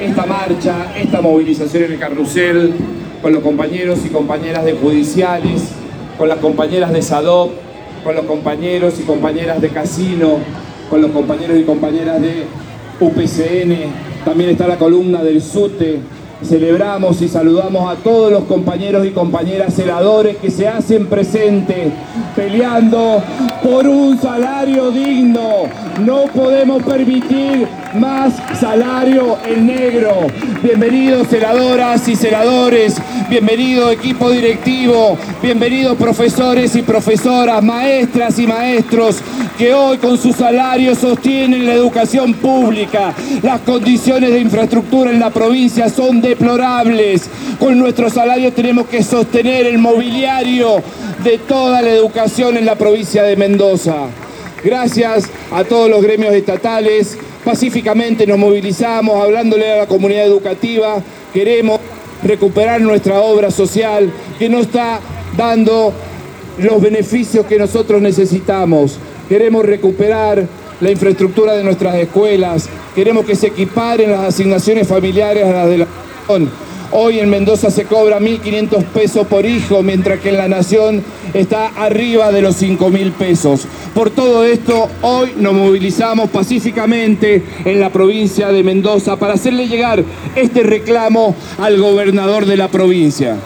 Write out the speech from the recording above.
esta marcha, esta movilización en el carrusel, con los compañeros y compañeras de judiciales, con las compañeras de SADOP, con los compañeros y compañeras de Casino, con los compañeros y compañeras de UPCN, también está la columna del SUTE, Celebramos y saludamos a todos los compañeros y compañeras celadores que se hacen presentes peleando por un salario digno. No podemos permitir más salario en negro. Bienvenidos celadoras y celadores, bienvenido equipo directivo, bienvenidos profesores y profesoras, maestras y maestros que hoy con su salario sostienen la educación pública. Las condiciones de infraestructura en la provincia son deplorables. Con nuestro salario tenemos que sostener el mobiliario de toda la educación en la provincia de Mendoza. Gracias a todos los gremios estatales. Pacíficamente nos movilizamos hablándole a la comunidad educativa. Queremos recuperar nuestra obra social que no está dando los beneficios que nosotros necesitamos. Queremos recuperar la infraestructura de nuestras escuelas, queremos que se equiparen las asignaciones familiares a las de la. Hoy en Mendoza se cobra 1.500 pesos por hijo, mientras que en la nación está arriba de los 5.000 pesos. Por todo esto, hoy nos movilizamos pacíficamente en la provincia de Mendoza para hacerle llegar este reclamo al gobernador de la provincia.